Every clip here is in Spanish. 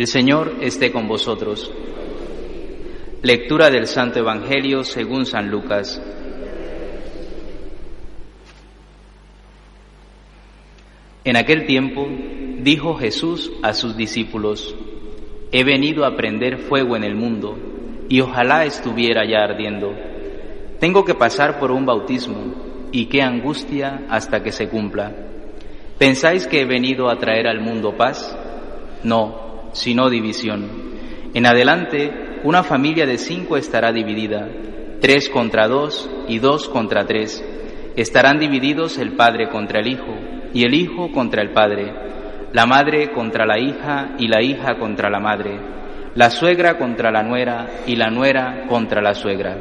El Señor esté con vosotros. Lectura del Santo Evangelio según San Lucas. En aquel tiempo dijo Jesús a sus discípulos, He venido a prender fuego en el mundo y ojalá estuviera ya ardiendo. Tengo que pasar por un bautismo y qué angustia hasta que se cumpla. ¿Pensáis que he venido a traer al mundo paz? No, sino división. En adelante, una familia de cinco estará dividida, tres contra dos y dos contra tres. Estarán divididos el padre contra el hijo y el hijo contra el padre la madre contra la hija y la hija contra la madre, la suegra contra la nuera y la nuera contra la suegra.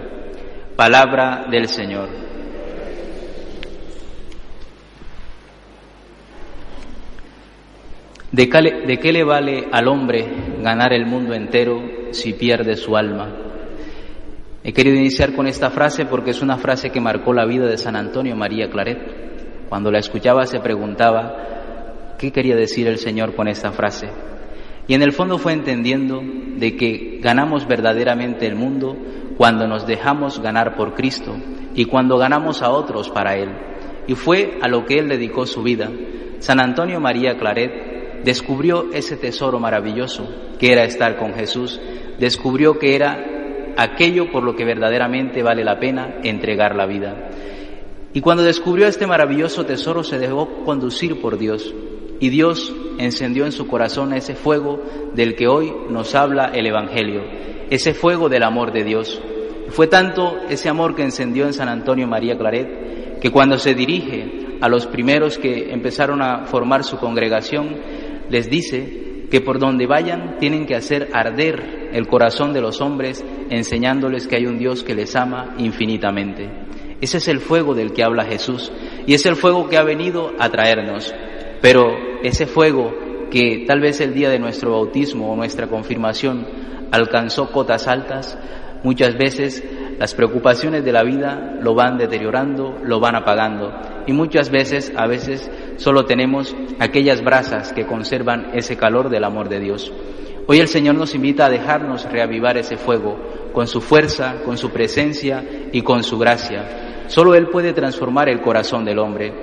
Palabra del Señor. ¿De qué, le vale al hombre ganar el mundo entero si pierde su alma? He querido iniciar con esta frase porque es una frase que marcó la vida de San Antonio María Claret. Cuando la escuchaba se preguntaba ¿Qué quería decir el Señor con esta frase? Y en el fondo fue entendiendo de que ganamos verdaderamente el mundo cuando nos dejamos ganar por Cristo y cuando ganamos a otros para Él. Y fue a lo que Él dedicó su vida. San Antonio María Claret descubrió ese tesoro maravilloso que era estar con Jesús, descubrió que era aquello por lo que verdaderamente vale la pena entregar la vida. Y cuando descubrió este maravilloso tesoro se dejó conducir por Dios y Dios encendió en su corazón ese fuego del que hoy nos habla el Evangelio, ese fuego del amor de Dios. Fue tanto ese amor que encendió en San Antonio María Claret que cuando se dirige a los primeros que empezaron a formar su congregación, les dice que por donde vayan tienen que hacer arder el corazón de los hombres enseñándoles que hay un Dios que les ama infinitamente. Ese es el fuego del que habla Jesús y es el fuego que ha venido a traernos. Pero ese fuego que tal vez el día de nuestro bautismo o nuestra confirmación alcanzó cotas altas, muchas veces las preocupaciones de la vida lo van deteriorando, lo van apagando. Y muchas veces, a veces, solo tenemos aquellas brasas que conservan ese calor del amor de Dios. Hoy el Señor nos invita a dejarnos reavivar ese fuego con su fuerza, con su presencia y con su gracia. Solo Él puede transformar el corazón del hombre.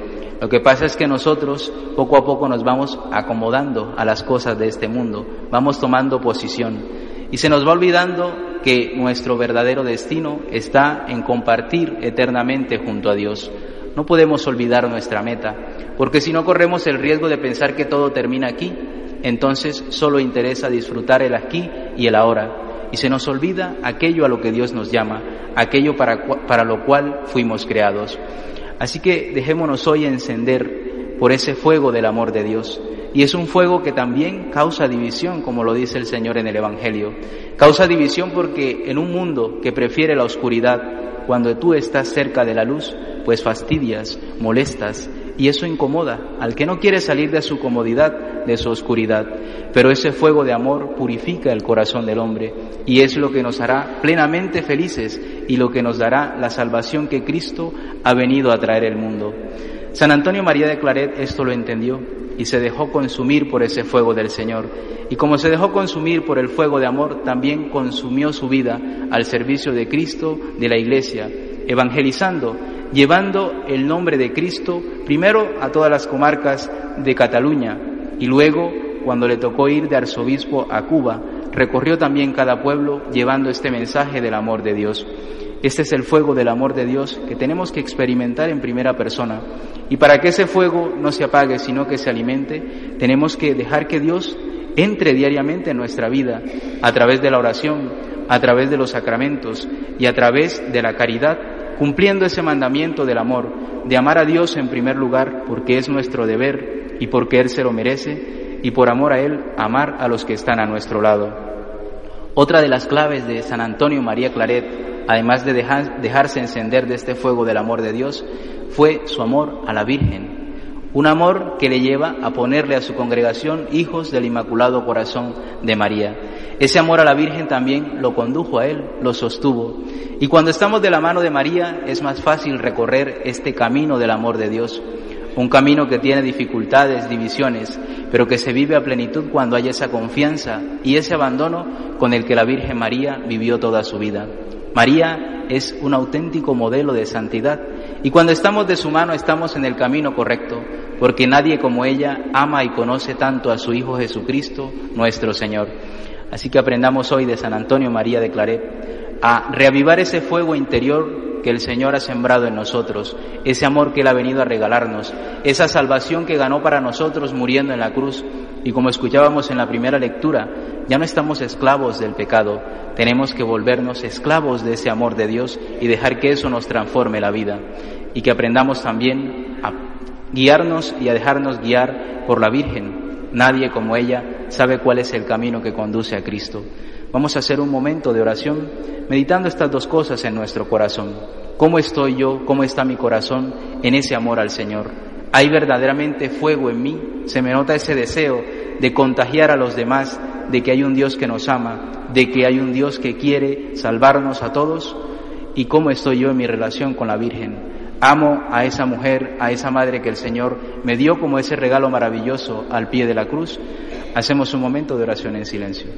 Lo que pasa es que nosotros poco a poco nos vamos acomodando a las cosas de este mundo, vamos tomando posición y se nos va olvidando que nuestro verdadero destino está en compartir eternamente junto a Dios. No podemos olvidar nuestra meta, porque si no corremos el riesgo de pensar que todo termina aquí, entonces solo interesa disfrutar el aquí y el ahora, y se nos olvida aquello a lo que Dios nos llama, aquello para, para lo cual fuimos creados. Así que dejémonos hoy encender por ese fuego del amor de Dios. Y es un fuego que también causa división, como lo dice el Señor en el Evangelio. Causa división porque en un mundo que prefiere la oscuridad, cuando tú estás cerca de la luz, pues fastidias, molestas, y eso incomoda al que no quiere salir de su comodidad, de su oscuridad. Pero ese fuego de amor purifica el corazón del hombre y es lo que nos hará plenamente felices y lo que nos dará la salvación que Cristo ha venido a traer al mundo. San Antonio María de Claret esto lo entendió y se dejó consumir por ese fuego del Señor. Y como se dejó consumir por el fuego de amor, también consumió su vida al servicio de Cristo, de la Iglesia, evangelizando llevando el nombre de Cristo primero a todas las comarcas de Cataluña y luego, cuando le tocó ir de arzobispo a Cuba, recorrió también cada pueblo llevando este mensaje del amor de Dios. Este es el fuego del amor de Dios que tenemos que experimentar en primera persona. Y para que ese fuego no se apague, sino que se alimente, tenemos que dejar que Dios entre diariamente en nuestra vida a través de la oración, a través de los sacramentos y a través de la caridad cumpliendo ese mandamiento del amor, de amar a Dios en primer lugar porque es nuestro deber y porque Él se lo merece, y por amor a Él amar a los que están a nuestro lado. Otra de las claves de San Antonio María Claret, además de dejarse encender de este fuego del amor de Dios, fue su amor a la Virgen, un amor que le lleva a ponerle a su congregación hijos del Inmaculado Corazón de María. Ese amor a la Virgen también lo condujo a él, lo sostuvo. Y cuando estamos de la mano de María es más fácil recorrer este camino del amor de Dios. un camino que tiene dificultades, divisiones, pero que se vive a plenitud cuando hay esa confianza y ese abandono con el que la Virgen María vivió toda su vida. María es un auténtico modelo de santidad y cuando estamos de su mano estamos en el camino correcto, porque nadie como ella ama y conoce tanto a su Hijo Jesucristo, nuestro Señor. Así que aprendamos hoy de San Antonio María de Claret a reavivar ese fuego interior que el Señor ha sembrado en nosotros, ese amor que Él ha venido a regalarnos, esa salvación que ganó para nosotros muriendo en la cruz. Y como escuchábamos en la primera lectura, ya no estamos esclavos del pecado, tenemos que volvernos esclavos de ese amor de Dios y dejar que eso nos transforme la vida. Y que aprendamos también a guiarnos y a dejarnos guiar por la Virgen. Nadie como ella sabe cuál es el camino que conduce a Cristo. Vamos a hacer un momento de oración meditando estas dos cosas en nuestro corazón. ¿Cómo estoy yo? ¿Cómo está mi corazón en ese amor al Señor? ¿Hay verdaderamente fuego en mí? ¿Se me nota ese deseo de contagiar a los demás de que hay un Dios que nos ama, de que hay un Dios que quiere salvarnos a todos? ¿Y cómo estoy yo en mi relación con la Virgen? Amo a esa mujer, a esa madre que el Señor me dio como ese regalo maravilloso al pie de la cruz. Hacemos un momento de oración en silencio.